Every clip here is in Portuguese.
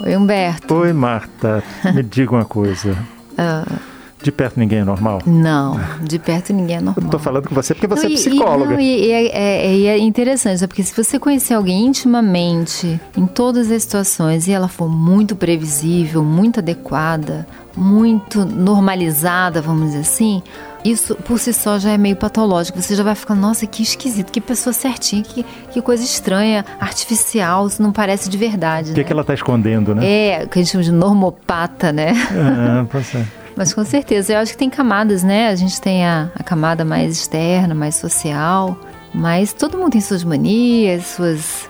Oi, Humberto. Oi, Marta. Me diga uma coisa. Ah, De perto ninguém é normal? não, de perto ninguém é normal. Eu tô falando com você porque você Não, é psicóloga. E, não, e- e é, é- e é interessante, porque se você conhecer alguém intimamente, em todas as situações, e ela for muito previsível, muito adequada, muito normalizada, vamos dizer assim, isso por si só já é meio patológico. Você já vai ficar, nossa, que esquisito, que pessoa certinha, que, que coisa estranha, artificial, isso não parece de verdade. O que, né? que ela tá escondendo, né? É, o que a gente chama de normopata, né? Ah, pois é. Mas com certeza, eu acho que tem camadas, né? A gente tem a, a camada mais externa, mais social, mas todo mundo tem suas manias, suas,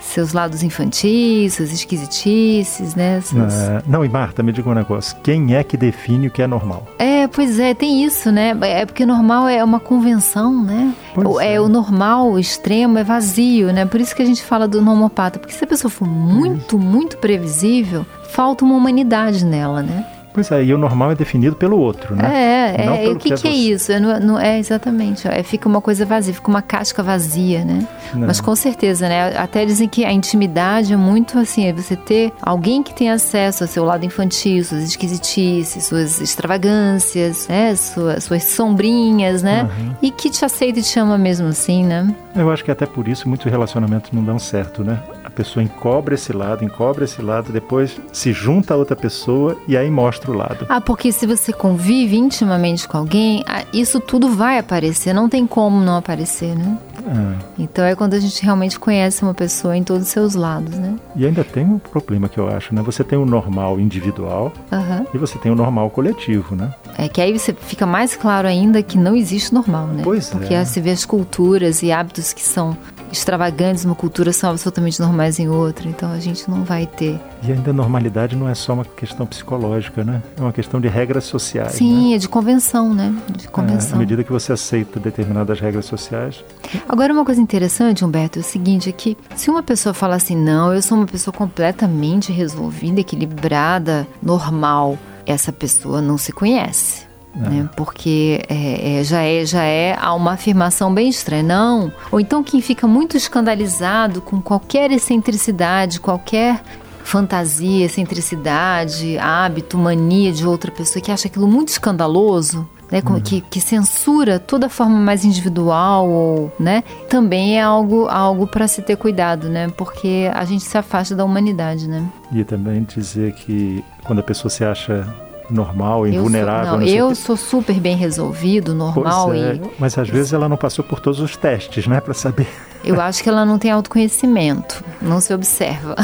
seus lados infantis, suas esquisitices, né? Suas- Ah, não, e Marta, me diga um negócio. Quem é que define o que é normal? É, pois é, tem isso, né? É porque normal é uma convenção, né? O- é. é. o normal, o extremo é vazio, né? Por isso que a gente fala do normopata, porque se a pessoa for muito, muito previsível, falta uma humanidade nela, né? Pois é, e o normal é definido pelo outro, né? É, Não é. O que, que é que é isso? É, não, não- é exatamente. ó, É, fica uma coisa vazia, fica uma casca vazia, né? Não. Mas com certeza, né? Até dizem que a intimidade é muito assim, é você ter alguém que tem acesso ao seu lado infantil, suas esquisitices, suas extravagâncias, né? Sua- suas sombrinhas, né? Uhum. E que te aceita e te ama mesmo assim, né? Eu acho que até por isso muitos relacionamentos não dão certo, né? A pessoa encobre esse lado, encobre esse lado, depois se junta a outra pessoa e aí mostra o lado. Ah, porque se você convive intimamente com alguém, ah, isso tudo vai aparecer, não tem como não aparecer, né? Ah, Então é quando a gente realmente conhece uma pessoa em todos os seus lados, né? e ainda tem um problema que eu acho, né? Você tem o normal individual Aham. e você tem o normal coletivo, né? É que aí você fica mais claro ainda que não existe normal, né? Pois Porque é. você vê as culturas e hábitos que são extravagantes numa cultura são absolutamente normais em outra. Então a gente não vai ter. E ainda a normalidade não é só uma questão psicológica, né? É uma questão de regras sociais. né? Sim, é de convenção, né? De É, convenção. à medida que você aceita determinadas regras sociais, Agora, uma coisa interessante, Humberto, é o seguinte: é que se uma pessoa fala assim, não, eu sou uma pessoa completamente resolvida, equilibrada, normal, essa pessoa não se conhece. Né? Porque é, é, já, é, já é uma afirmação bem estranha. Não. Ou então quem fica muito escandalizado com qualquer excentricidade, qualquer fantasia, excentricidade, hábito, mania de outra pessoa que acha aquilo muito escandaloso, né, como que, que censura toda forma mais individual, ou, né, também é algo, algo para se ter cuidado, né, porque a gente se afasta da humanidade, né. e também dizer que quando a pessoa se acha normal, Eu sou, invulnerável, não, eu sou super bem resolvido, normal é, e mas às vezes ela não passou por todos os testes, né, para saber. eu acho que ela não tem autoconhecimento, não se observa.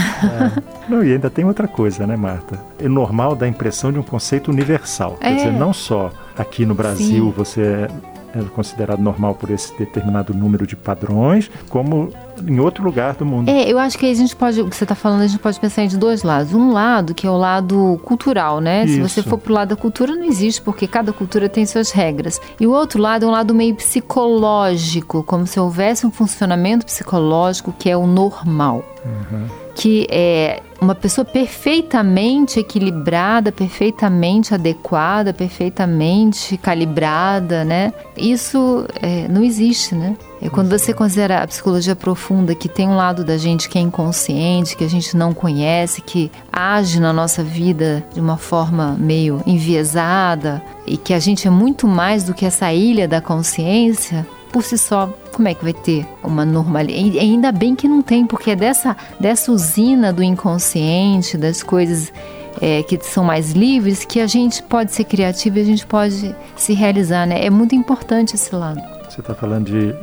Não, e ainda tem outra coisa, né, Marta? O normal dá a impressão de um conceito universal. Quer É. dizer, não só aqui no Brasil Sim. você é é considerado normal por esse determinado número de padrões, como em outro lugar do mundo. É, eu acho que a gente pode, o que você está falando, a gente pode pensar em de dois lados. Um lado que é o lado cultural, né? Se você Isso. for pro lado da cultura, não existe, porque cada cultura tem suas regras. E o outro lado é um lado meio psicológico, como se houvesse um funcionamento psicológico que é o normal. Que é uma pessoa perfeitamente equilibrada, perfeitamente adequada, perfeitamente calibrada, né? Isso é, não existe, né? É quando você considera a psicologia profunda, que tem um lado da gente que é inconsciente, que a gente não conhece, que age na nossa vida de uma forma meio enviesada e que a gente é muito mais do que essa ilha da consciência, por si só, como é que vai ter uma normalidade? E ainda bem que não tem, porque é dessa, dessa usina do inconsciente, das coisas é, que são mais livres, que a gente pode ser criativo e a gente pode se realizar, né? É muito importante esse lado. Você está falando de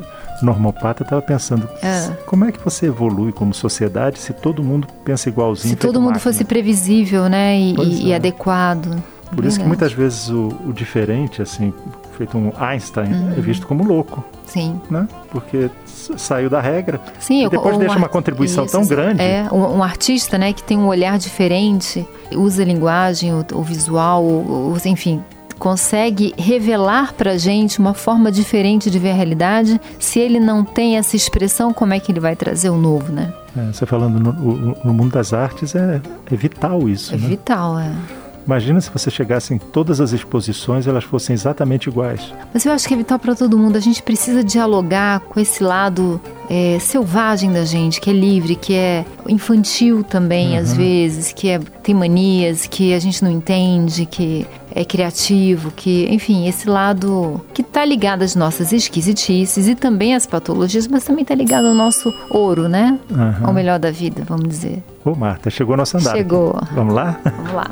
normopata, eu estava pensando, É. como é que você evolui como sociedade se todo mundo pensa igualzinho? Se feito todo mundo máquina? fosse previsível, né? E, e- e é. adequado. Por isso que Verdade. muitas vezes o, o diferente, assim, feito um Einstein, Uhum. é visto como louco, Sim. né? Porque saiu da regra. Sim, E depois deixa um uma contribuição Isso, tão grande. É, um, um artista, né, que tem um olhar diferente, usa a linguagem, o, o visual, o, o- enfim, consegue revelar pra gente uma forma diferente de ver a realidade. Se ele não tem essa expressão, como é que ele vai trazer o novo, né? É, você falando no, no mundo das artes, é, é vital isso, É né? vital, é. Imagina se você chegasse em todas as exposições elas fossem exatamente iguais. Mas eu acho que é vital para todo mundo. A gente precisa dialogar com esse lado é, selvagem da gente, que é livre, que é infantil também, uhum. às vezes, que é, tem manias, que a gente não entende, que é criativo, que, enfim, esse lado que está ligado às nossas esquisitices e também às patologias, mas também está ligado ao nosso ouro, né? Uhum. Ao melhor da vida, vamos dizer. Ô, Marta, chegou nosso andar. Chegou. Vamos lá? Vamos lá.